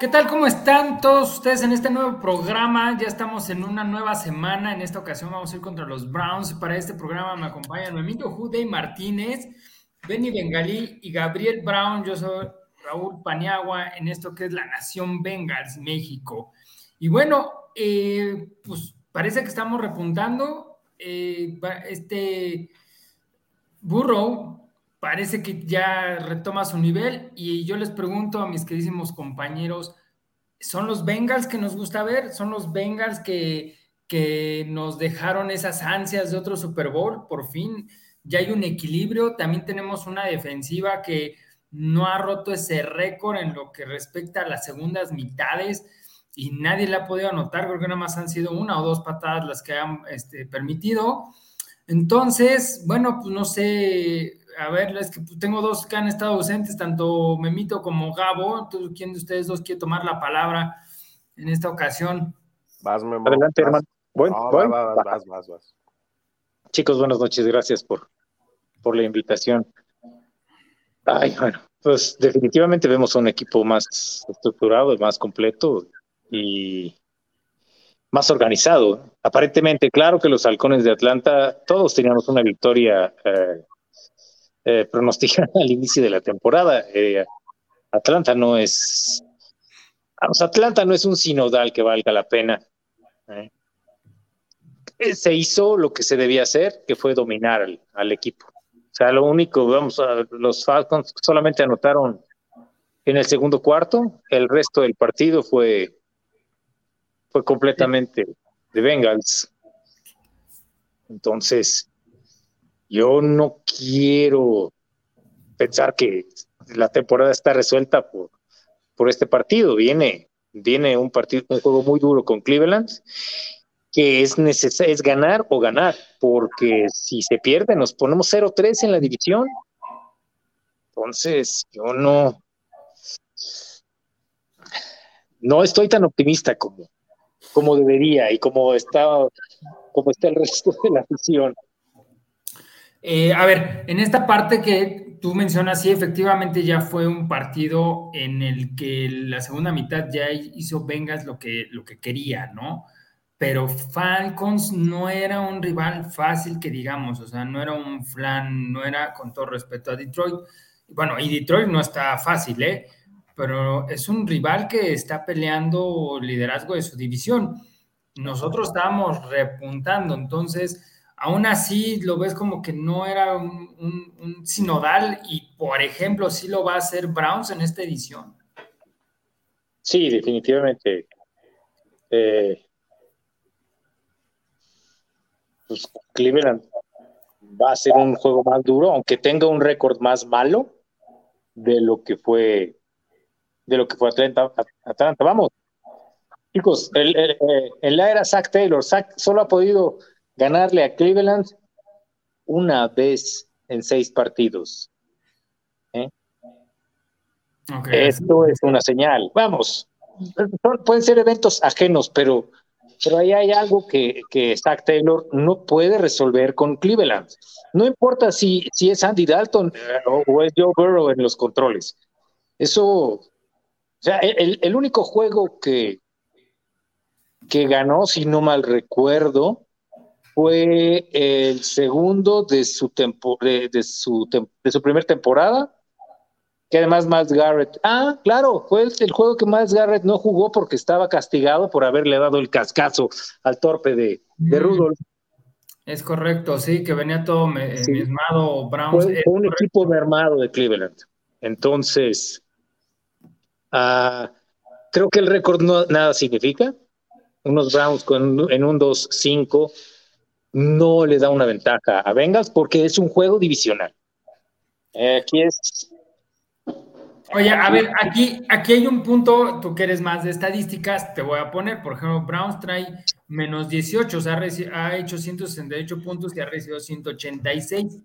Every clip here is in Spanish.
¿Qué tal? ¿Cómo están todos ustedes en este nuevo programa? Ya estamos en una nueva semana. En esta ocasión vamos a ir contra los Browns. Para este programa me acompañan Memito Jude Martínez, Benny Bengalí y Gabriel Brown. Yo soy Raúl Paniagua en esto que es la Nación Bengals, México. Y bueno, eh, pues parece que estamos repuntando. Eh, este Burrow parece que ya retoma su nivel y yo les pregunto a mis queridísimos compañeros, ¿son los Bengals que nos gusta ver? ¿Son los Bengals que, que nos dejaron esas ansias de otro Super Bowl? Por fin ya hay un equilibrio, también tenemos una defensiva que no ha roto ese récord en lo que respecta a las segundas mitades y nadie le ha podido anotar, creo que nada más han sido una o dos patadas las que han este, permitido. Entonces, bueno, pues no sé, a ver, es que tengo dos que han estado ausentes, tanto Memito como Gabo. ¿Quién de ustedes dos quiere tomar la palabra en esta ocasión? Vas, Memo. Adelante, hermano. Bueno, vas, vas, vas, Chicos, buenas noches. Gracias por, por la invitación. Ay, bueno, pues definitivamente vemos un equipo más estructurado y más completo y más organizado. Aparentemente, claro que los halcones de Atlanta, todos teníamos una victoria eh, eh, pronosticar al inicio de la temporada. Eh, Atlanta no es. Atlanta no es un sinodal que valga la pena. ¿eh? Se hizo lo que se debía hacer, que fue dominar al, equipo. O sea, lo único, vamos, a, los Falcons solamente anotaron en el segundo cuarto, el resto del partido fue, fue completamente de Bengals. Entonces, yo no quiero pensar que la temporada está resuelta por, por este partido. Viene, viene un partido, un juego muy duro con Cleveland, que es necesario, es ganar o ganar, porque si se pierde, nos ponemos 0-3 en la división. Entonces, yo no, no estoy tan optimista como, como debería y como está, como está el resto de la afición. Eh, a ver, en esta parte que tú mencionas, sí, efectivamente ya fue un partido en el que la segunda mitad ya hizo Vengas lo que, lo que quería, ¿no? Pero Falcons no era un rival fácil que digamos, o sea, no era un flan, no era con todo respeto a Detroit. Bueno, y Detroit no está fácil, ¿eh? Pero es un rival que está peleando liderazgo de su división. Nosotros estábamos repuntando, entonces aún así lo ves como que no era un, sinodal y, por ejemplo, sí lo va a hacer Browns en esta edición. Sí, definitivamente. Eh, pues Cleveland va a ser un juego más duro, aunque tenga un récord más malo de lo que fue de lo que fue Atlanta. Vamos, chicos, el, eh, en la era Zach Taylor, Zach solo ha podido ganarle a Cleveland una vez en seis partidos. ¿eh? Esto es una señal. Vamos, pueden ser eventos ajenos, pero, pero ahí hay algo que, que Zach Taylor no puede resolver con Cleveland. No importa si, si es Andy Dalton eh, o, es Joe Burrow en los controles. Eso, o sea, el, el único juego que, que ganó, si no mal recuerdo, fue el segundo de su, de, su, de su primer temporada, que además Miles Garrett, ah, claro, fue el, juego que Miles Garrett no jugó porque estaba castigado por haberle dado el cascazo al torpe de, de mm. Rudolph. Es correcto, sí, que venía todo me, Browns. Fue, un equipo mermado de Cleveland. Entonces, ah, creo que el récord no, nada significa. Unos Browns con, en un 2-5 no le da una ventaja a Bengals porque es un juego divisional. Eh, aquí es. Oye, a ver, aquí, aquí hay un punto, tú que eres más de estadísticas, te voy a poner, por ejemplo, Browns trae menos 18, o sea, ha hecho 168 puntos y ha recibido 186.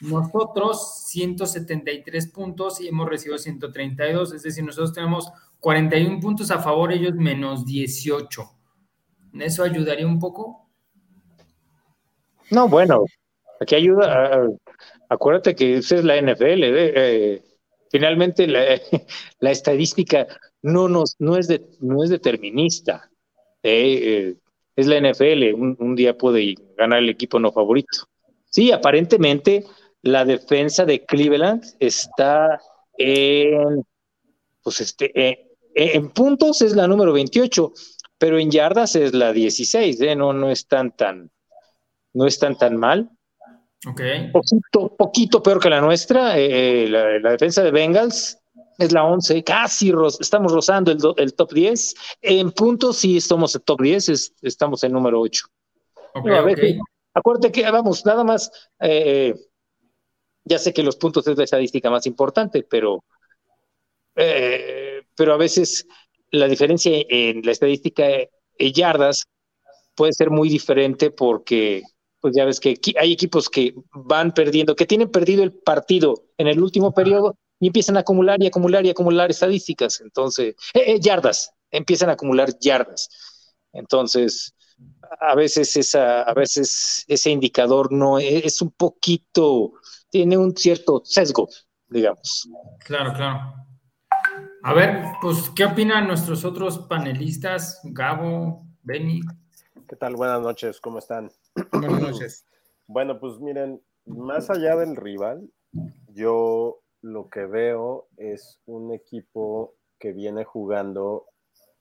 Nosotros 173 puntos y hemos recibido 132, es decir, nosotros tenemos 41 puntos a favor, ellos menos 18. ¿Eso ayudaría un poco? No, bueno, aquí ayuda. acuérdate que esa es la NFL. Eh, finalmente la, estadística no, nos, no, es, no es determinista. Eh, eh, es la NFL, un, día puede ganar el equipo no favorito. Sí, aparentemente la defensa de Cleveland está en, pues este, eh, en puntos es la número 28, pero en yardas es la 16, ¿eh? no, no están tan, no están tan mal. Okay. Poquito, poquito peor que la nuestra. Eh, la, defensa de Bengals es la 11, casi estamos rozando el, top 10. En puntos sí estamos en top 10, estamos en número 8. Okay, Acuérdate que, vamos, nada más, eh, ya sé que los puntos es la estadística más importante, pero, eh, pero a veces la diferencia en la estadística de yardas puede ser muy diferente porque pues ya ves que hay equipos que van perdiendo, que tienen perdido el partido en el último periodo y empiezan a acumular y acumular y acumular estadísticas. Entonces, eh, eh, yardas, empiezan a acumular yardas. Entonces, a veces esa, a veces ese indicador no es, es un poquito, tiene un cierto sesgo, digamos. Claro, claro. A ver, pues, ¿qué opinan nuestros otros panelistas? Gabo, Benny. ¿Qué tal? Buenas noches, ¿cómo están? Buenas noches. Bueno, pues miren, más allá del rival, yo lo que veo es un equipo que viene jugando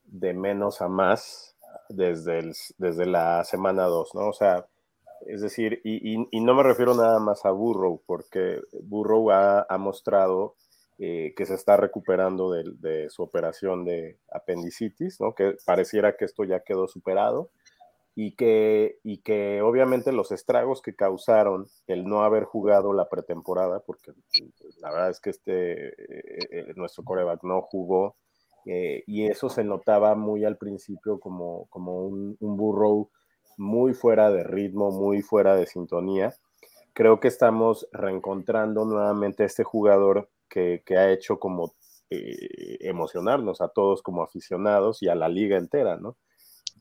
de menos a más desde, desde la semana 2, ¿no? O sea, es decir, y, no me refiero nada más a Burrow, porque Burrow ha, mostrado eh, que se está recuperando de, de, su operación de apendicitis, ¿no? Que pareciera que esto ya quedó superado y que, y que obviamente los estragos que causaron el no haber jugado la pretemporada, porque la verdad es que este, eh, eh, nuestro coreback no jugó, eh, y eso se notaba muy al principio como, como un, burrow muy fuera de ritmo, muy fuera de sintonía. Creo que estamos reencontrando nuevamente a este jugador que, que ha hecho como emocionarnos a todos como aficionados y a la liga entera, ¿no?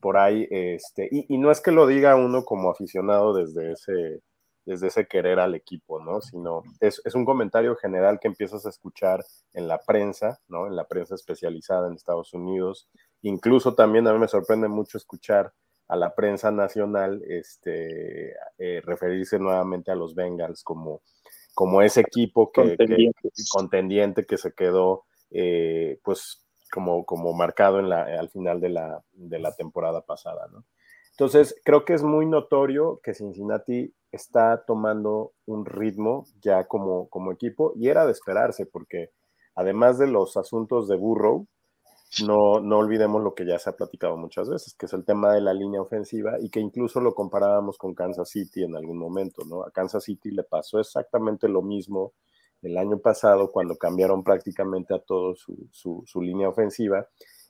Por ahí, este, y, no es que lo diga uno como aficionado desde ese, desde ese querer al equipo, ¿no? Sino es, es, un comentario general que empiezas a escuchar en la prensa, ¿no? En la prensa especializada en Estados Unidos. Incluso también a mí me sorprende mucho escuchar a la prensa nacional este, eh, referirse nuevamente a los Bengals como, como ese equipo que, contendiente que se quedó, eh, pues como, como marcado en la, al final de la, de la temporada pasada, ¿no? Entonces, creo que es muy notorio que Cincinnati está tomando un ritmo ya como, como equipo y era de esperarse porque además de los asuntos de Burrow, no, no olvidemos lo que ya se ha platicado muchas veces, que es el tema de la línea ofensiva y que incluso lo comparábamos con Kansas City en algún momento, ¿no? A Kansas City le pasó exactamente lo mismo el año pasado cuando cambiaron prácticamente a todo su, su, línea ofensiva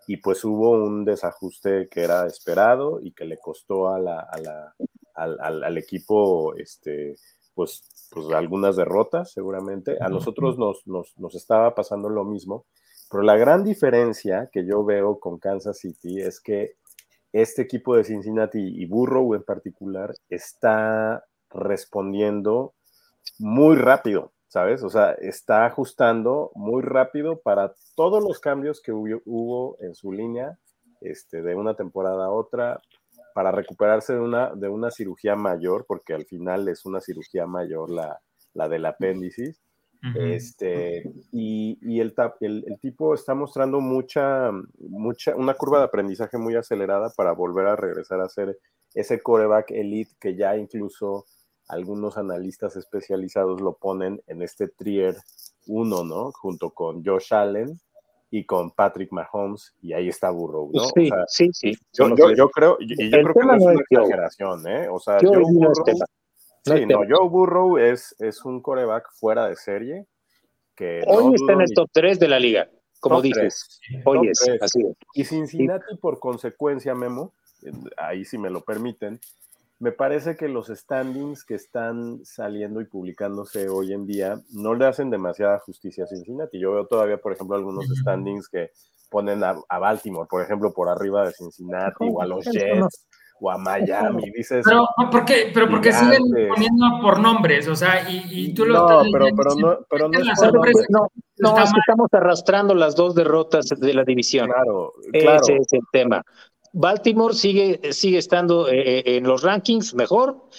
y pues hubo un desajuste que era esperado y que le costó a la, a la, al, al, equipo este, pues, pues algunas derrotas seguramente. A nosotros nos, nos, nos, estaba pasando lo mismo, pero la gran diferencia que yo veo con Kansas City es que este equipo de Cincinnati y Burrow en particular está respondiendo muy rápido. ¿Sabes? O sea, está ajustando muy rápido para todos los cambios que hubo, en su línea este, de una temporada a otra, para recuperarse de una, de una cirugía mayor, porque al final es una cirugía mayor la, la del apéndice. Este, y, y el, el, el, tipo está mostrando mucha, mucha, una curva de aprendizaje muy acelerada para volver a regresar a ser ese coreback elite que ya incluso algunos analistas especializados lo ponen en este trier 1, ¿no? Junto con Josh Allen y con Patrick Mahomes, y ahí está Burrow, ¿no? Sí, sí, sí. Yo, creo, y yo creo que no es una exageración, ¿eh? O sea, Joe Burrow, sí, no, Joe Burrow es, es un coreback fuera de serie. Que Hoy está en el top 3 de la liga, como dices. Hoy es, así es. Y Cincinnati, por consecuencia, Memo, ahí si me lo permiten, me parece que los standings que están saliendo y publicándose hoy en día no le hacen demasiada justicia a Cincinnati. Yo veo todavía, por ejemplo, algunos standings que ponen a, Baltimore, por ejemplo, por arriba de Cincinnati o a los Jets o a Miami, dices. Pero, ¿por qué? Pero porque siguen poniendo por nombres, o sea, y, y tú lo no, pero, pero no, pero no, es no, no, es que estamos arrastrando las dos derrotas de la división. Claro, claro. Ese es el tema. Baltimore sigue, sigue estando eh, eh, en los rankings mejor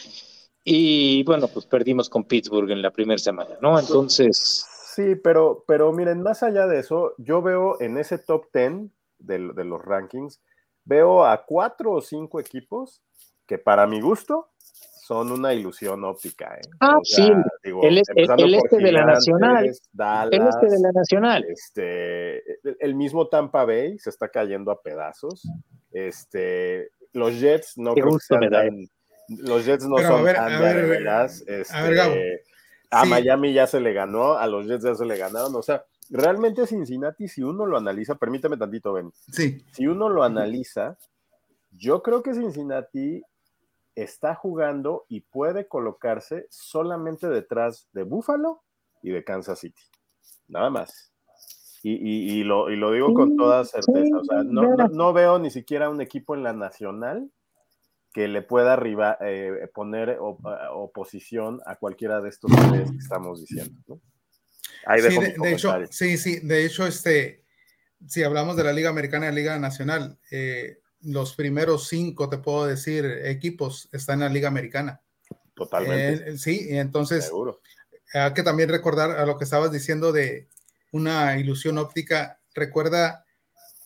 y bueno, pues perdimos con Pittsburgh en la primera semana, ¿no? Entonces... Sí, pero, pero miren, más allá de eso, yo veo en ese top 10 de, de los rankings, veo a cuatro o cinco equipos que para mi gusto son una ilusión óptica. ¿eh? Ah, sí, el, este de la Nacional. el este de la Nacional. Este, el mismo Tampa Bay se está cayendo a pedazos. Este, los Jets no creo que los Jets no son tan este, a Miami ya se le ganó, a los Jets ya se le ganaron. O sea, realmente Cincinnati, si uno lo analiza, permíteme tantito, Ben. Sí. Si uno lo analiza, yo creo que Cincinnati está jugando y puede colocarse solamente detrás de Buffalo y de Kansas City. Nada más. Y, lo, digo con toda certeza. O sea, no, veo ni siquiera un equipo en la nacional que le pueda arriba, eh, poner oposición a cualquiera de estos tres que estamos diciendo. ¿no? sí, de, hecho, sí, sí, de hecho, este, si hablamos de la Liga Americana y la Liga Nacional, eh, los primeros cinco, te puedo decir, equipos están en la Liga Americana. Totalmente. Eh, sí, entonces hay que también recordar a lo que estabas diciendo de una ilusión óptica. Recuerda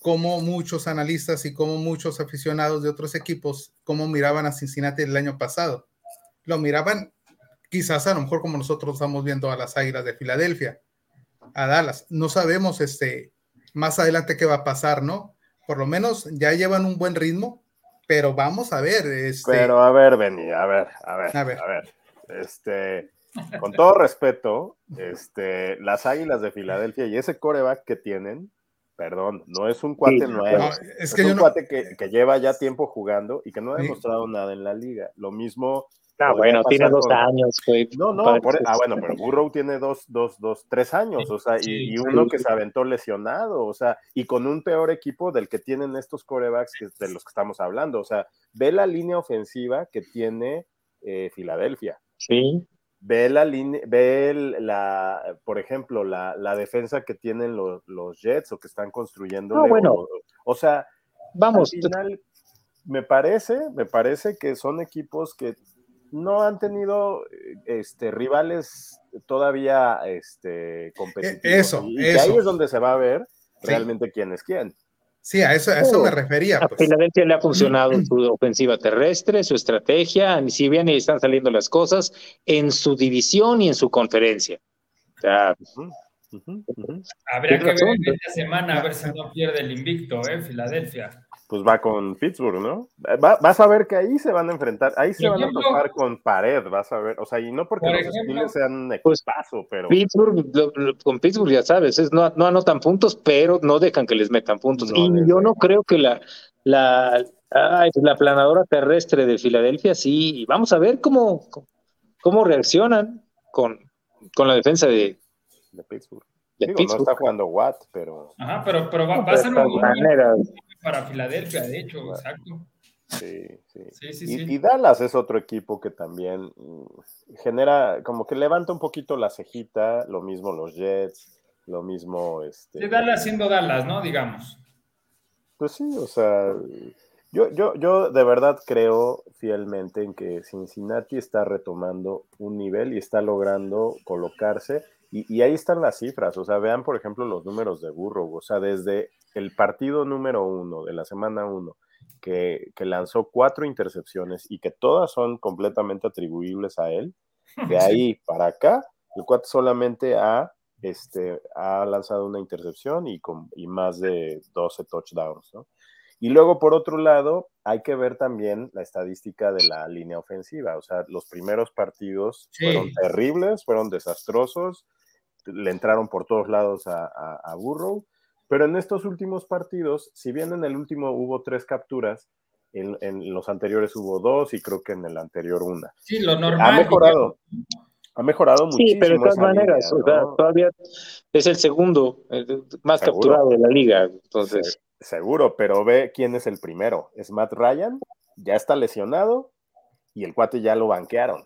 cómo muchos analistas y cómo muchos aficionados de otros equipos, cómo miraban a Cincinnati el año pasado. Lo miraban quizás a lo mejor como nosotros estamos viendo a las Águilas de Filadelfia a Dallas. No sabemos este, más adelante qué va a pasar, ¿no? Por lo menos ya llevan un buen ritmo, pero vamos a ver. Este... Pero a ver, Benny, a ver, a ver, a ver. A ver. Este, con todo respeto, este, las Águilas de Filadelfia y ese coreback que tienen, perdón, no es un cuate nuevo, es, que un cuate que, que, lleva ya tiempo jugando y que no ha demostrado nada en la liga. Lo mismo Ah, bueno, tiene dos años, No, no, e, ah, bueno, pero Burrow tiene dos, dos, dos, tres años, o sea, y, uno que se aventó lesionado, o sea, y con un peor equipo del que tienen estos corebacks de los que estamos hablando, o sea, ve la línea ofensiva que tiene eh, Filadelfia. Sí. Ve la línea, ve la, por ejemplo, la, la defensa que tienen los, los, Jets o que están construyendo. No, bueno. O, sea, vamos. Al final, me parece, me parece que son equipos que no han tenido este, rivales todavía este, e, competitivos. Eso, y, ahí es donde se va a ver realmente quién es quién. Sí, a eso, eso me refería. A pues. Filadelfia le ha funcionado su ofensiva terrestre, su estrategia, si bien están saliendo las cosas en su división y en su conferencia. Habría que ver en esta semana a ver si no pierde el invicto, ¿eh? Filadelfia pues va con Pittsburgh, ¿no? vas a ver que ahí se van a enfrentar, ahí se van a tocar con pared, vas a ver, o sea, y no porque los ejemplo, sean pues, paso, pero... Pittsburgh, con Pittsburgh ya sabes, es, no, no, anotan puntos, pero no dejan que les metan puntos. y yo no creo que la, la, la planadora terrestre de Filadelfia, sí, vamos a ver cómo, cómo reaccionan con, con la defensa de, de Pittsburgh. Digo, no está jugando Watt, pero... Ajá, pero, pero va, a ser un para Filadelfia, de hecho, exacto. Sí, sí. y, Dallas es otro equipo que también mm, genera, como que levanta un poquito la cejita, lo mismo los Jets, lo mismo este. Sí, Dallas siendo Dallas, ¿no? Digamos. Pues sí, o sea, yo, yo, yo de verdad creo fielmente en que Cincinnati está retomando un nivel y está logrando colocarse. Y, y ahí están las cifras, o sea, vean por ejemplo los números de Burrow, o sea, desde el partido número uno de la semana uno, que, lanzó cuatro intercepciones y que todas son completamente atribuibles a él, de ahí para acá, el cuate solamente ha, este, ha lanzado una intercepción y, con, y más de 12 touchdowns, ¿no? Y luego, por otro lado, hay que ver también la estadística de la línea ofensiva. O sea, los primeros partidos fueron terribles, fueron desastrosos, le entraron por todos lados a, a Burrow pero en estos últimos partidos, si bien en el último hubo tres capturas, en, los anteriores hubo dos y creo que en el anterior una. Sí, lo normal. Ha mejorado. Ha mejorado muchísimo. Sí, pero de todas maneras, o sea, todavía es el segundo más capturado de la liga. Entonces. Seguro, pero ve quién es el primero. Es Matt Ryan ya está lesionado y el cuate ya lo banquearon.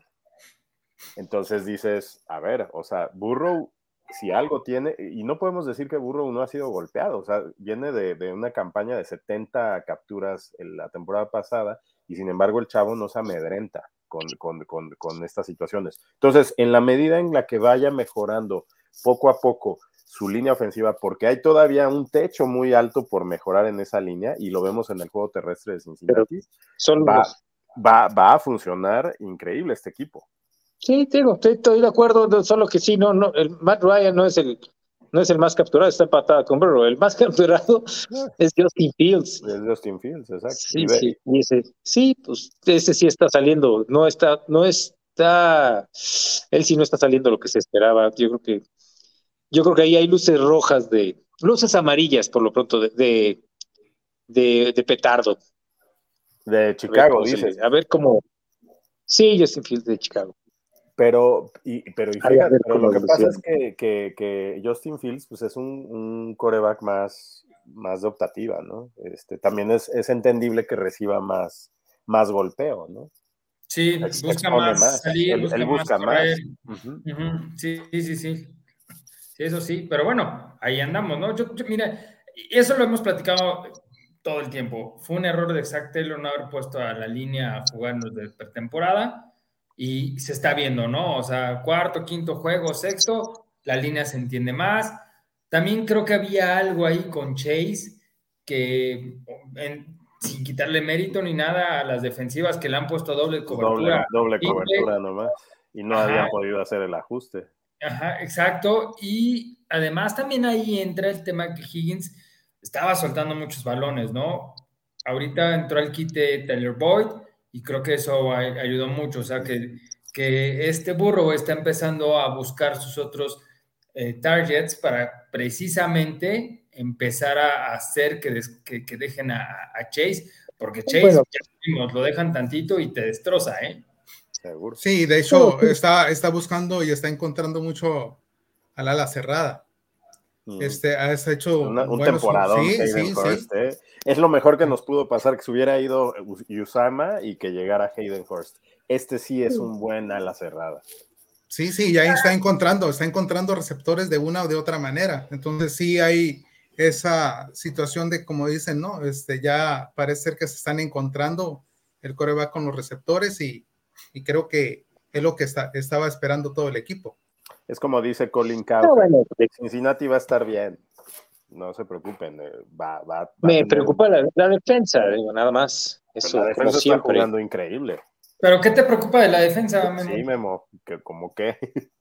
Entonces dices, a ver, o sea, Burrow, si algo tiene, y no podemos decir que Burrow no ha sido golpeado, o sea, viene de, una campaña de 70 capturas en la temporada pasada, y sin embargo el chavo no se amedrenta con, con estas situaciones. Entonces, en la medida en la que vaya mejorando poco a poco su línea ofensiva, porque hay todavía un techo muy alto por mejorar en esa línea, y lo vemos en el juego terrestre de Cincinnati, va, va, va a funcionar increíble este equipo. Sí, digo, estoy, de acuerdo, solo que sí, no, no, el Matt Ryan no es el, no es el más capturado, está empatada con Burrow. El más capturado es Justin Fields. Es Justin Fields, exacto. Sí, sí, sí, pues ese sí está saliendo, no está, no está, él sí no está saliendo lo que se esperaba. Yo creo que, yo creo que ahí hay luces rojas de, luces amarillas por lo pronto de, de, de, petardo. De Chicago, dices. A ver cómo. Sí, Justin Fields de Chicago. Pero, y, pero, fíjate, lo que pasa es que, que, Justin Fields pues es un, un, coreback más, más de optativa, ¿no? Este, también es, es entendible que reciba más, más golpeo, ¿no? Sí, busca más, salir, busca, más. Sí, sí, sí, sí. Eso sí, pero bueno, ahí andamos, ¿no? Yo, mira, eso lo hemos platicado todo el tiempo. Fue un error de Zach Taylor no haber puesto a la línea a jugarnos de pretemporada y se está viendo, ¿no? O sea, cuarto, quinto juego, sexto, la línea se entiende más. También creo que había algo ahí con Chase que, sin quitarle mérito ni nada a las defensivas que le han puesto doble cobertura. Doble, cobertura nomás. Y no habían podido hacer el ajuste. Ajá, exacto. Y además también ahí entra el tema que Higgins estaba soltando muchos balones, ¿no? Ahorita entró al quite Taylor Boyd y creo que eso ayudó mucho, o sea, que, que este burro está empezando a buscar sus otros eh, targets para precisamente empezar a hacer que, que, dejen a, Chase, porque Chase, ya lo dejan tantito y te destroza, ¿eh? Seguro. Sí, de hecho, está, está buscando y está encontrando mucho al ala cerrada. Mm. Este, has hecho un temporada. Sí, sí, sí. ¿eh? Es lo mejor que nos pudo pasar que se hubiera ido Usama y que llegara Hayden Hurst. Este sí es un buen ala cerrada. Sí, sí, ya está encontrando, está encontrando receptores de una o de otra manera. Entonces sí hay esa situación de, como dicen, ¿no? Este, ya parece ser que se están encontrando el coreback con los receptores y, creo que es lo que está, estaba esperando todo el equipo. Es como dice Colin Cowher, Cincinnati va a estar bien no se preocupen, eh, va, va, Me preocupa la, defensa, digo, nada más. Eso, la defensa está jugando increíble. ¿Pero qué te preocupa de la defensa, Memo? Sí, Memo, que como que...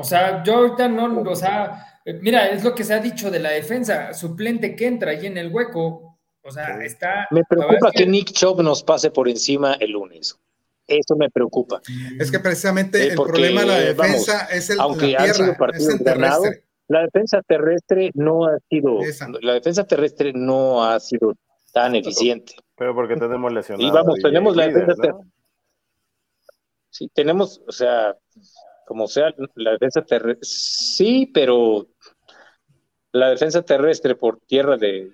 O sea, yo ahorita no, o sea, mira, es lo que se ha dicho de la defensa, suplente que entra ahí en el hueco, o sea, está... Me preocupa que, Nick Chubb nos pase por encima el lunes. Eso me preocupa. Es que precisamente el problema de la defensa es el aunque la tierra, es el terrestre. La defensa terrestre no ha sido, la defensa terrestre no ha sido tan eficiente. Pero porque tenemos lesionados. Y vamos, tenemos la defensa terrestre. Sí, tenemos, o sea, como sea, la defensa terrestre, sí, pero la defensa terrestre por tierra de,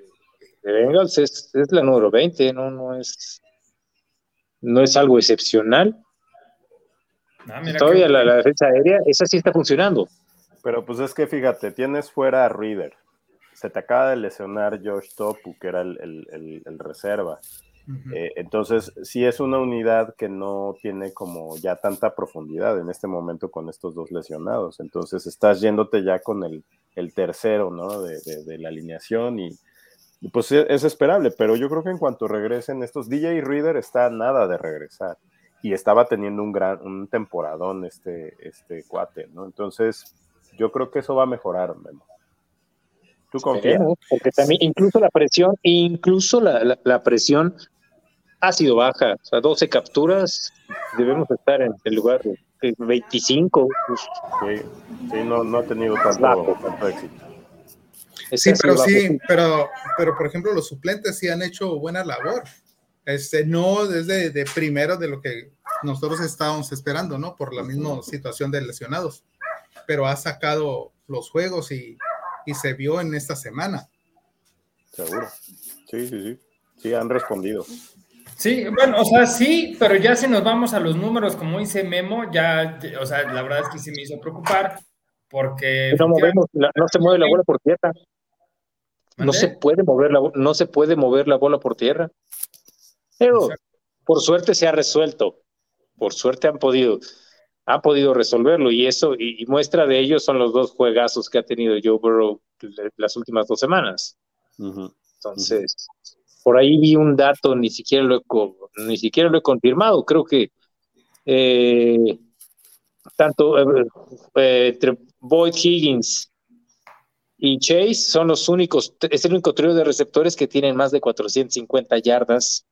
de Bengals es, es, la número 20, no, no es, no es algo excepcional. Ah, Todavía la, la defensa aérea, esa sí está funcionando. Pero pues es que fíjate, tienes fuera a Reader. Se te acaba de lesionar Josh Topu, que era el, reserva. Eh, entonces, sí es una unidad que no tiene como ya tanta profundidad en este momento con estos dos lesionados. Entonces, estás yéndote ya con el, tercero, ¿no? De, la alineación y, pues e, es, esperable, pero yo creo que en cuanto regresen estos, DJ Reader está nada de regresar y estaba teniendo un gran, un temporadón este, este cuate, ¿no? Entonces, yo creo que eso va a mejorar, Memo. ¿Tú confías? porque también incluso la presión, incluso la, presión ha sido baja. O sea, 12 capturas, debemos estar en el lugar de 25. Sí, sí no, no ha tenido tanto, tanto éxito. Sí, pero sí, pero, pero por ejemplo, los suplentes sí han hecho buena labor. Este, no desde de primero de lo que nosotros estábamos esperando, ¿no? Por la misma situación de lesionados pero ha sacado los juegos y, se vio en esta semana. Seguro. Sí, sí, sí. Sí, han respondido. Sí, bueno, o sea, sí, pero ya si nos vamos a los números, como dice Memo, ya, o sea, la verdad es que sí me hizo preocupar, porque... No, movemos, no se mueve la bola por tierra. No se puede mover la no se puede mover la bola por tierra. Pero por suerte se ha resuelto. Por suerte han podido han podido resolverlo y eso y, muestra de ello son los dos juegazos que ha tenido Joe Burrow las últimas dos semanas. Entonces, por ahí vi un dato, ni siquiera lo he, ni siquiera lo he confirmado. Creo que eh, tanto eh, eh, entre Boyd Higgins y Chase son los únicos, es el único trío de receptores que tienen más de 450 yardas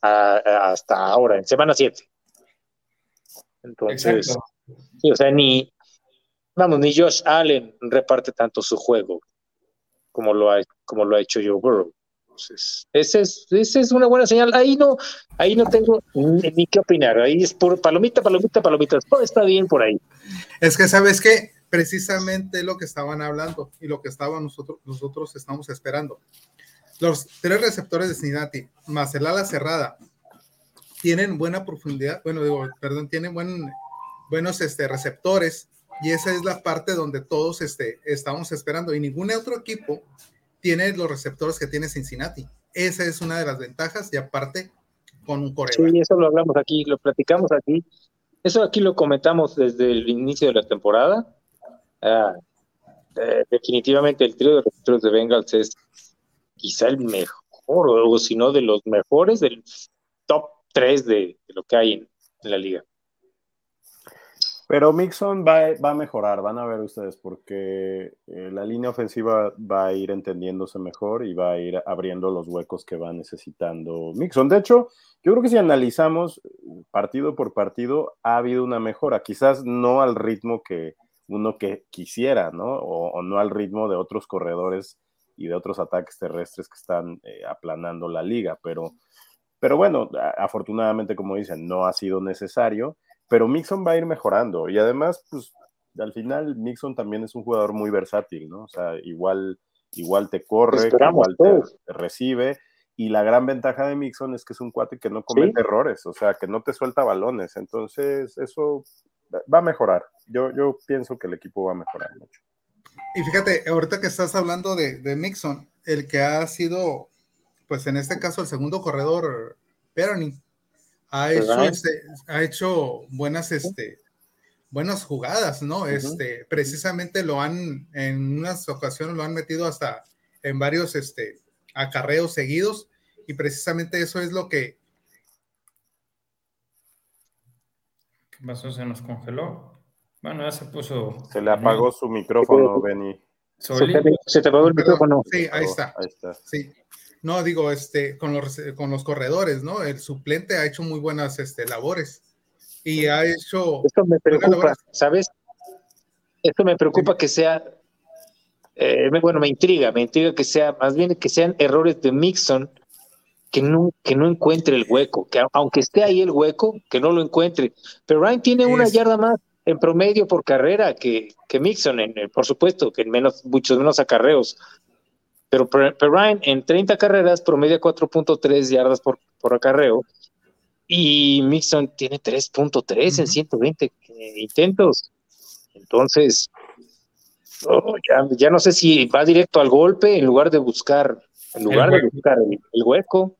hasta ahora, en semana 7. Entonces, o sea, ni, vamos, ni Josh Allen reparte tanto su juego como lo ha, como lo ha hecho Joe Burrow. Entonces, esa es, esa es una buena señal. Ahí no, ahí no tengo ni, qué opinar. Ahí es por palomita, palomita, palomita. Todo está bien por ahí. Es que, ¿sabes qué? Precisamente lo que estaban hablando y lo que estaban nosotros, nosotros estamos esperando. Los tres receptores de Cincinnati, más el ala cerrada, tienen buena profundidad, bueno, digo, perdón, tienen buen, buenos este, receptores y esa es la parte donde todos este, estamos esperando y ningún otro equipo tiene los receptores que tiene Cincinnati. Esa es una de las ventajas y aparte con un coreo. Sí, eso lo hablamos aquí, lo platicamos aquí. Eso aquí lo comentamos desde el inicio de la temporada. Ah, eh, definitivamente el trío de receptores de Bengals es quizá el mejor, o si no de los mejores del tres de, lo que hay en, la liga. Pero Mixon va, a mejorar, van a ver ustedes, porque eh, la línea ofensiva va a ir entendiéndose mejor y va a ir abriendo los huecos que va necesitando Mixon. De hecho, yo creo que si analizamos partido por partido, ha habido una mejora, quizás no al ritmo que uno quisiera, ¿no? O, no al ritmo de otros corredores y de otros ataques terrestres que están eh, aplanando la liga, pero pero bueno, afortunadamente, como dicen, no ha sido necesario, pero Mixon va a ir mejorando y además, pues al final Mixon también es un jugador muy versátil, ¿no? O sea, igual, igual te corre, igual te, recibe. Y la gran ventaja de Mixon es que es un cuate que no comete errores, o sea, que no te suelta balones. Entonces, eso va a mejorar. Yo, yo pienso que el equipo va a mejorar mucho. Y fíjate, ahorita que estás hablando de, de Mixon, el que ha sido pues en este caso el segundo corredor, Peroni, ha hecho, este, ha hecho buenas, este, buenas jugadas, ¿no? Este, precisamente lo han, en unas ocasiones lo han metido hasta en varios, este, acarreos seguidos y precisamente eso es lo que... ¿Qué pasó? ¿Se nos congeló? Bueno, ya se puso... Se le apagó su micrófono, Benny. Se te apagó el micrófono. Sí, ahí está. Ahí está. Sí. No, digo, este, con los, con los corredores, ¿no? El suplente ha hecho muy buenas este, labores y ha hecho... Esto me preocupa, ¿sabes? Esto me preocupa que sea, eh, bueno, me intriga, me intriga que sea, más bien que sean errores de Mixon que no, que no encuentre el hueco, que aunque esté ahí el hueco, que no lo encuentre. Pero Ryan tiene una yarda más en promedio por carrera que, que Mixon, en, por supuesto, que en menos, muchos menos acarreos. Pero Perrine en 30 carreras promedia 4.3 yardas por, por acarreo y Mixon tiene 3.3 en 120 intentos. Entonces, oh, ya, no sé si va directo al golpe en lugar de buscar, en lugar de buscar el, hueco.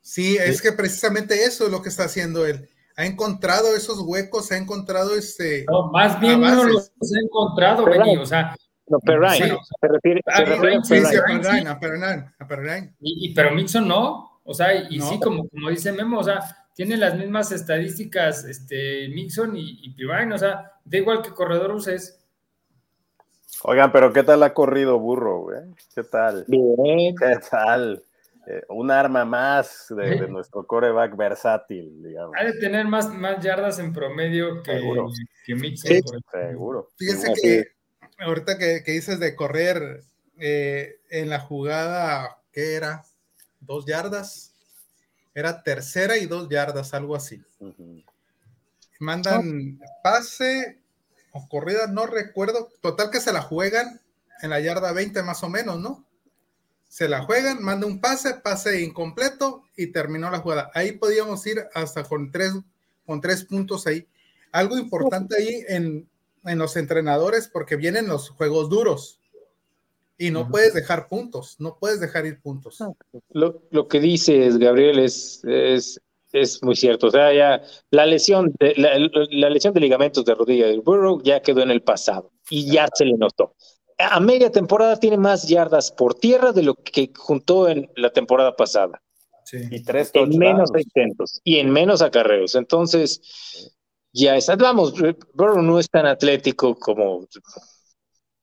Sí, es que precisamente eso es lo que está haciendo él. Ha encontrado esos huecos, ha encontrado este. No, más bien no los ha encontrado, Benny. O sea, no, Perrine. Sí. Se refiere, se refiere a Perrine. a Perrine, Y, pero Mixon no. O sea, y sí, como, como dice Memo, o sea, tiene las mismas estadísticas este, Mixon y, y Perrine. O sea, da igual que corredor uses. Oigan, pero ¿qué tal ha corrido Burro, güey? ¿Qué tal? Bien. ¿Qué tal? Eh, un arma más de, nuestro coreback versátil, digamos. Ha de tener más, más yardas en promedio que, que Mixon. Sí, seguro. Fíjense que ahorita que, dices de correr eh, en la jugada, ¿qué era? ¿Dos yardas? Era tercera y dos yardas, algo así. Mandan pase o corrida, no recuerdo. Total que se la juegan en la yarda 20 más o menos, ¿no? se la juegan, manda un pase, pase incompleto y terminó la jugada. Ahí podíamos ir hasta con tres, con tres puntos ahí. Algo importante ahí en, en los entrenadores porque vienen los juegos duros y no puedes dejar puntos, no puedes dejar ir puntos. Lo, lo que dices, Gabriel, es, es, es, muy cierto. O sea, ya la lesión, de, la, la, lesión de ligamentos de rodilla del Burrow ya quedó en el pasado y ya se le notó. A media temporada tiene más yardas por tierra de lo que juntó en la temporada pasada. Sí. Y tres en menos intentos y en menos acarreos. Entonces, ya está. Vamos, Burrow no es tan atlético como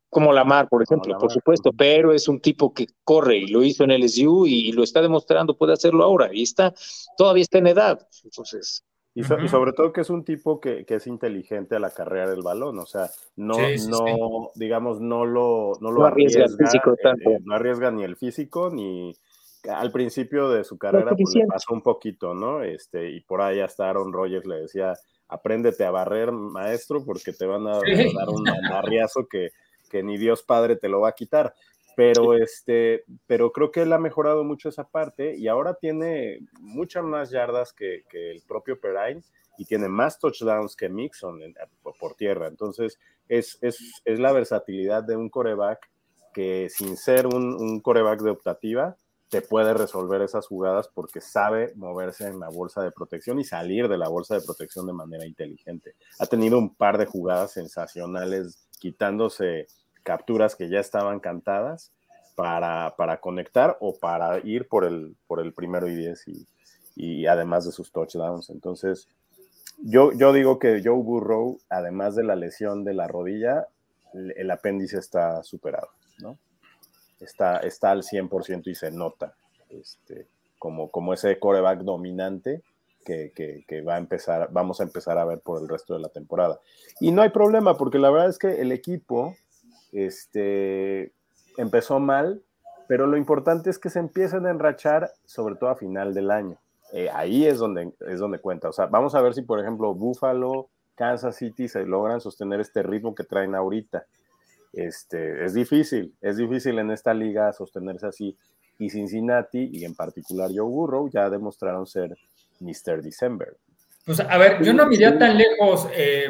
como Lamar, por ejemplo, Lamar, por supuesto, pero es un tipo que corre y lo hizo en el SU y, y, lo está demostrando, puede hacerlo ahora y está, todavía está en edad. Entonces. Y, so, uh -huh. y sobre todo que es un tipo que, que, es inteligente a la carrera del balón, o sea, no, sí, sí, no sí. digamos, no lo, no lo no arriesga, arriesga, físico tanto. Eh, no arriesga ni el físico ni al principio de su carrera pues, le pasó un poquito, ¿no? Este, y por ahí hasta Aaron Rodgers le decía, apréndete a barrer, maestro, porque te van a, dar un amarriazo que, que ni Dios Padre te lo va a quitar. Pero, este, pero creo que él ha mejorado mucho esa parte y ahora tiene muchas más yardas que, que el propio Perrine y tiene más touchdowns que Mixon en, por tierra. Entonces, es, es, es, la versatilidad de un coreback que sin ser un, un coreback de optativa, te puede resolver esas jugadas porque sabe moverse en la bolsa de protección y salir de la bolsa de protección de manera inteligente. Ha tenido un par de jugadas sensacionales quitándose capturas que ya estaban cantadas para, para conectar o para ir por el, por el primero y diez y, además de sus touchdowns. Entonces, yo, yo digo que Joe Burrow, además de la lesión de la rodilla, el apéndice está superado, ¿no? Está, está al 100% y se nota este, como, como ese coreback dominante que, que, va a empezar, vamos a empezar a ver por el resto de la temporada. Y no hay problema, porque la verdad es que el equipo este, empezó mal, pero lo importante es que se empiecen a enrachar, sobre todo a final del año. Eh, ahí es donde, es donde cuenta. O sea, vamos a ver si, por ejemplo, Buffalo, Kansas City se logran sostener este ritmo que traen ahorita. Este, es difícil, es difícil en esta liga sostenerse así. Y Cincinnati, y en particular Joe Burrow, ya demostraron ser Mr. December. Pues a ver, yo no miré tan lejos, eh,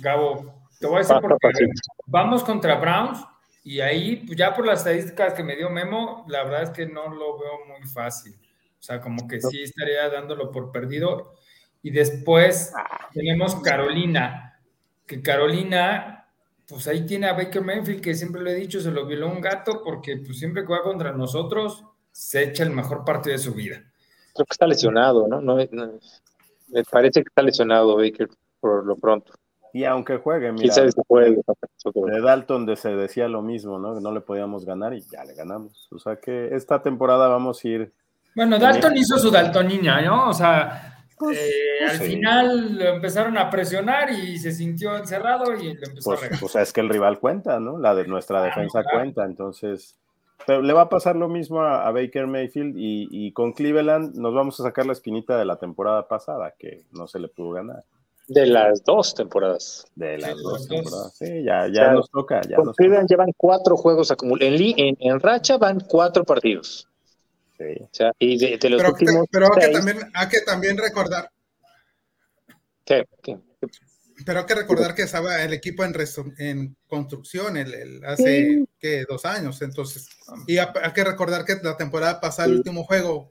Gabo. Te voy a decir por qué. Vamos contra Browns y ahí, pues ya por las estadísticas que me dio Memo, la verdad es que no lo veo muy fácil. O sea, como que sí estaría dándolo por perdido. Y después tenemos Carolina, que Carolina, pues ahí tiene a Baker Mayfield, que siempre lo he dicho, se lo violó un gato, porque pues siempre que va contra nosotros, se echa el mejor partido de su vida. Creo que está lesionado, ¿no? no, no me parece que está lesionado Baker por lo pronto. Y aunque juegue, mira, se juegue. de Dalton de se decía lo mismo, ¿no? Que no le podíamos ganar y ya le ganamos. O sea que esta temporada vamos a ir. Bueno, Dalton hizo su Daltonina, ¿no? O sea, pues, eh, al sí. final lo empezaron a presionar y se sintió encerrado y le empezó pues, a sea, es que el rival cuenta, ¿no? La de nuestra claro, defensa claro. cuenta, entonces. Pero le va a pasar lo mismo a, a Baker Mayfield y, y con Cleveland nos vamos a sacar la espinita de la temporada pasada, que no se le pudo ganar. De las dos temporadas. De las sí, dos temporadas. Sí, ya, ya o sea, nos toca. Ya nos toca. llevan cuatro juegos acumulados. En, en, en, racha van cuatro partidos. Sí. O sea, y de, de los pero últimos. Pero hay que, también, hay que también recordar. ¿Qué? ¿Qué? Pero hay que recordar que estaba el equipo en, en construcción el, el hace sí. ¿qué? dos años. Entonces, y hay, hay, que recordar que la temporada pasada, sí. el último juego,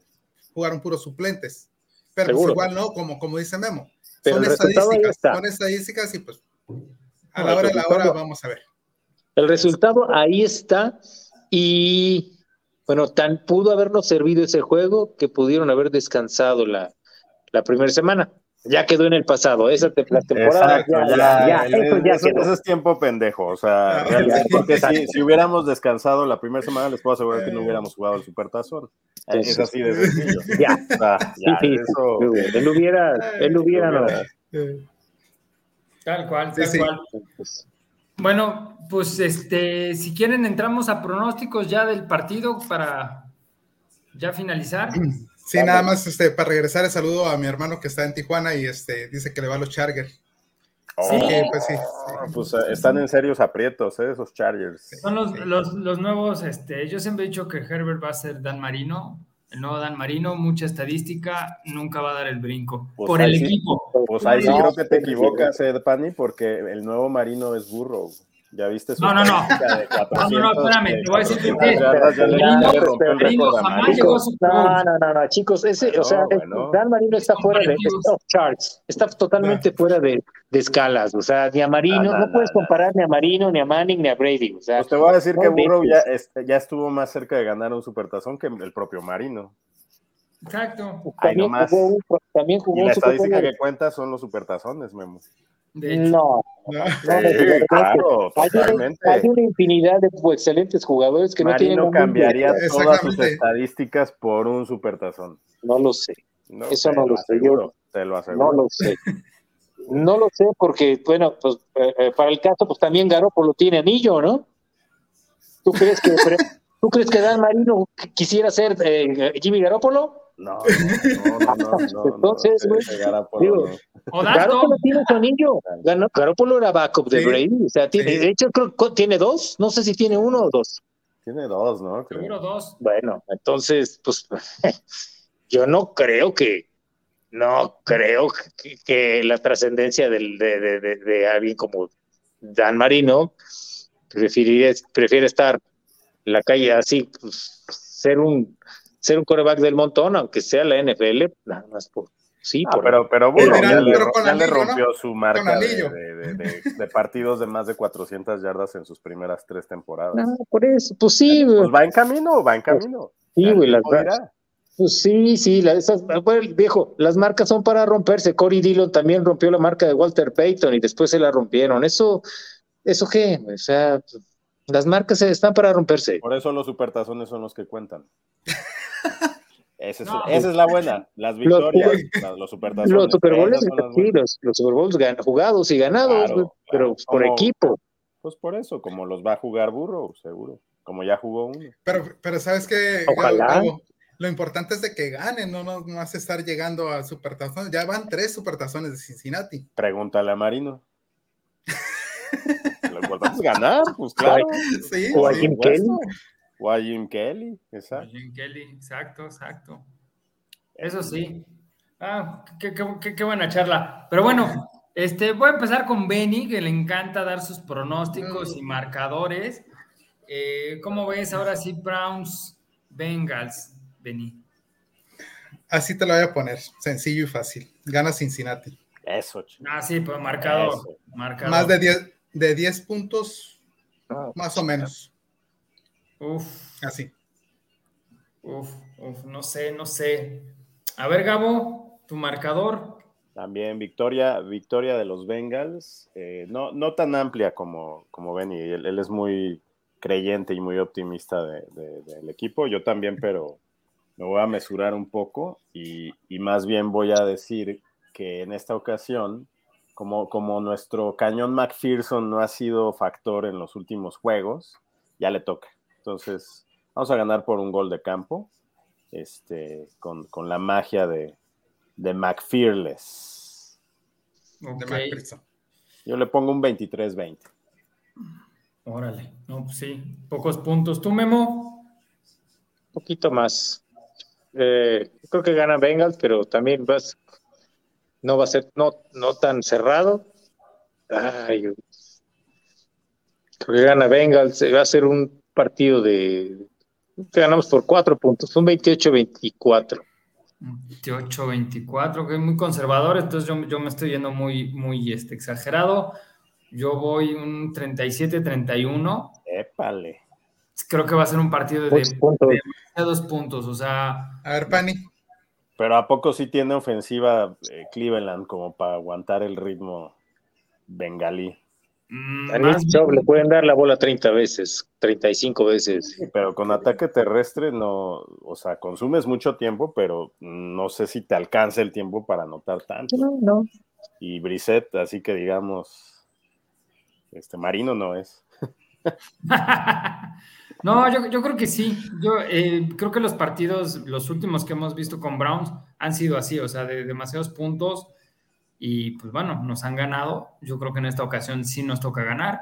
jugaron puros suplentes. Pero pues igual no, como, como dice Memo pero son estadísticas, son estadísticas y pues a la hora de la hora vamos a ver. El resultado ahí está y bueno, tan pudo habernos servido ese juego que pudieron haber descansado la, la primera semana. Ya quedó en el pasado, esa te, la temporada Exacto, ya, ya, ya, el, eso, ya eso, eso, es tiempo pendejo, o sea, ah, realmente, porque si, si, hubiéramos descansado la primera semana, les puedo asegurar que no hubiéramos jugado el Supertazón. Es así de sencillo. Ya, o sea, ya sí, eso... él hubiera, él hubiera, no. Tal cual, tal sí, cual. Bueno, pues este, si quieren entramos a pronósticos ya del partido para ya finalizar. Sí, nada más este, para regresar el saludo a mi hermano que está en Tijuana y este, dice que le va a los Chargers. sí, pues sí. Pues eh, están en serios aprietos, ¿eh? esos Chargers. Son los, los, los, nuevos, este, yo siempre he dicho que Herbert va a ser Dan Marino, el nuevo Dan Marino, mucha estadística, nunca va a dar el brinco. Pues por el equipo. Pues ahí sí creo que te equivocas, Ed Pani, porque el nuevo Marino es burro. ¿Ya viste su no, no, no. De 400, no, no, espérame, te voy a decir por qué. No, no, no, no, chicos, ese, o sea, Dan Marino está fuera de off charts, está totalmente fuera de, de, escalas, o sea, ni a Marino, no, puedes comparar ni a Marino, ni a Manning, ni a Brady, o sea. Pues te voy a decir que Burrow ya, ya estuvo más cerca de ganar un supertazón que el propio Marino. Exacto. También jugó, también jugó y la estadística que cuenta son los supertazones, Memo. No, no, claro, hay, una, infinidad de excelentes jugadores que no tienen. cambiaría todas sus estadísticas por un supertazón. No lo sé. Eso no lo sé. Yo, te lo aseguro. No lo sé. No lo sé porque, bueno, pues eh, eh, para el caso, pues también Garoppolo tiene anillo, ¿no? ¿Tú crees que, ¿tú crees que Dan Marino quisiera ser eh, Jimmy Garoppolo? No, no, no, no. Entonces, güey. Garoppolo tiene su anillo. Garoppolo era backup de Brady. O sea, tiene, de hecho, creo que tiene dos. No sé si tiene uno o dos. Tiene dos, ¿no? Seguro dos. Bueno, entonces, pues, yo no creo que, no creo que, la trascendencia de, de, de, de, alguien como Dan Marino preferiría, prefiere estar en la calle así, pues, ser un ser un coreback del montón, aunque sea la NFL, nada más por sí, ah, pero, pero bueno, ya, le, rompió su marca de, partidos de más de 400 yardas en sus primeras tres temporadas. No, por eso, pues sí. Pues va en camino, va en camino. Sí, güey, las pues sí, sí, la, esas, viejo, las marcas son para romperse. Cory Dillon también rompió la marca de Walter Payton y después se la rompieron. Eso, ¿eso qué? O sea, las marcas están para romperse. Por eso los supertazones son los que cuentan. Esa es, la buena, las victorias, los, los supertazones. Los Super Bowls, sí, los, Super Bowls jugados y ganados, pero por equipo. Pues por eso, como los va a jugar Burro, seguro, como ya jugó uno. Pero, pero sabes que Ojalá. lo importante es de que ganen, no, no, no vas a estar llegando a supertazones. Ya van tres supertazones de Cincinnati. Pregúntale a Marino. lo importante es ganar, pues claro. Sí, o a Jim Kelly. O a Jim Kelly, exacto. Jim Kelly, exacto, exacto. Eso sí. Ah, qué, buena charla. Pero bueno, este, voy a empezar con Benny, que le encanta dar sus pronósticos y marcadores. Eh, ¿Cómo ves ahora sí Browns Bengals, Benny? Así te lo voy a poner, sencillo y fácil. Gana Cincinnati. Eso. Ah, sí, pues marcador. Más de 10 de 10 puntos, ah, más o menos. Uf. Así. Uf, uf, no sé, no sé. A ver, Gabo, tu marcador. También victoria, victoria de los Bengals. Eh, no, no tan amplia como, como Benny. Él, es muy creyente y muy optimista del equipo. Yo también, pero me voy a mesurar un poco y, y, más bien voy a decir que en esta ocasión, como, como nuestro cañón McPherson no ha sido factor en los últimos juegos, ya le toca. Entonces, vamos a ganar por un gol de campo, este, con, la magia de, de McFearless. Yo le pongo un 23-20. Órale, no, pues sí, pocos puntos. ¿Tú, Memo? Un poquito más. Eh, creo que gana Bengals, pero también vas, no va a ser no, no tan cerrado. Ay, creo que gana Bengals, va a ser un partido de que ganamos por cuatro puntos, un 28-24. 28-24, que es muy conservador, entonces yo, yo, me estoy yendo muy, muy este, exagerado. Yo voy un 37-31. Épale. Creo que va a ser un partido de, de, dos puntos, o sea. A ver, Pani. Pero ¿a poco sí tiene ofensiva eh, Cleveland como para aguantar el ritmo bengalí? Mm, a le pueden dar la bola 30 veces, 35 veces. pero con ataque terrestre no, o sea, consumes mucho tiempo, pero no sé si te alcanza el tiempo para anotar tanto. No, no. Y Brisset, así que digamos, este Marino no es. no, yo, creo que sí. Yo eh, creo que los partidos, los últimos que hemos visto con Browns, han sido así, o sea, de demasiados puntos y pues bueno, nos han ganado. Yo creo que en esta ocasión sí nos toca ganar.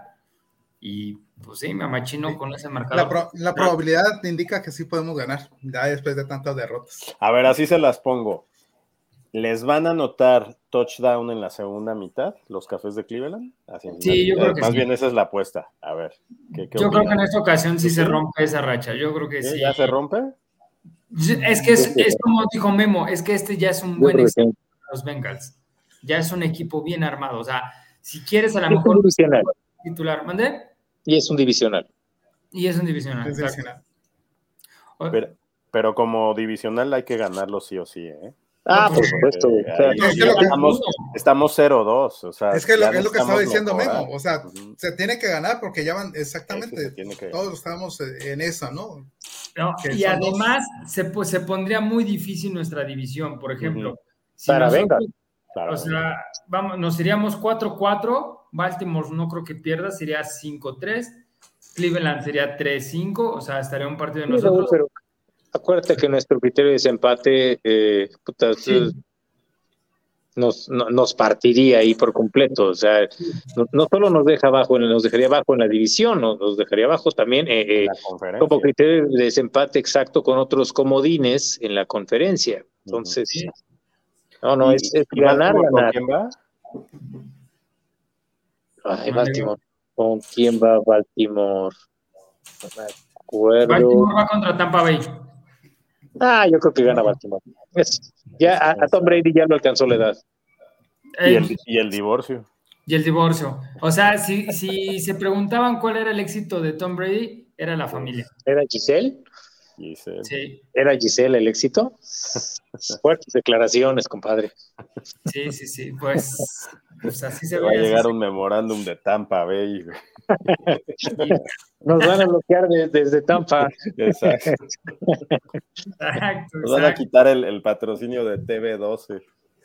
Y pues sí, me amachino con ese marcador. La, probabilidad indica que sí podemos ganar, ya después de tantas derrotas. A ver, así se las pongo. ¿Les van a anotar touchdown en la segunda mitad los cafés de Cleveland? sí, yo creo que Más bien esa es la apuesta. A ver. yo creo que en esta ocasión sí se rompe esa racha. Yo creo que sí. ¿Ya se rompe? Es que es, es, como dijo Memo, es que este ya es un buen equipo los Bengals. Ya es un equipo bien armado. O sea, si quieres a lo mejor titular, ¿mande? Y es un divisional. Y es un divisional. Pero, pero, como divisional hay que ganarlo sí o sí, ¿eh? Ah, por supuesto. estamos 0-2. O sea, es que es lo que estaba diciendo Memo. O sea, se tiene que ganar porque ya van exactamente. Todos estamos en esa, ¿no? y además se, pues, se pondría muy difícil nuestra división. Por ejemplo, para venga. O sea, vamos, nos iríamos 4-4. Baltimore no creo que pierda, sería 5-3. Cleveland sería 3-5. O sea, estaría un partido de nosotros. Acuérdate que nuestro criterio de desempate eh, nos, nos, partiría ahí por completo. O sea, no, solo nos deja abajo, nos dejaría abajo en la división, nos, dejaría abajo también eh, eh, como criterio de desempate exacto con otros comodines en la conferencia. Entonces, no, no, es, ganar, ganar. ¿Con quién va? Ay, Baltimore. ¿Con quién va Baltimore? Baltimore va contra Tampa Bay. Ah, yo creo que gana Baltimore. ya a, Tom Brady ya lo alcanzó la edad. y, el, y el divorcio. Y el divorcio. O sea, si, si se preguntaban cuál era el éxito de Tom Brady, era la familia. ¿Era Giselle? Giselle. Sí. ¿Era Giselle el éxito? Fuertes declaraciones, compadre. Sí, sí, sí. Pues, pues así se va. a llegar un memorándum de Tampa Bay. Nos van a bloquear desde Tampa. Exacto. Nos van a quitar el, patrocinio de TV12.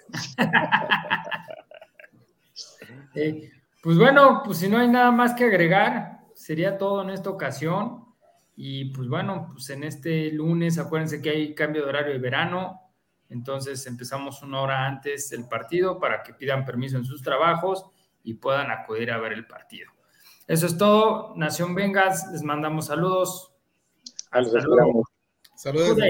pues bueno, pues si no hay nada más que agregar, sería todo en esta ocasión. Y pues bueno, pues en este lunes, acuérdense que hay cambio de horario de verano, entonces empezamos una hora antes del partido para que pidan permiso en sus trabajos y puedan acudir a ver el partido. Eso es todo. Nación Vengas, les mandamos saludos. Saludos. Saludos.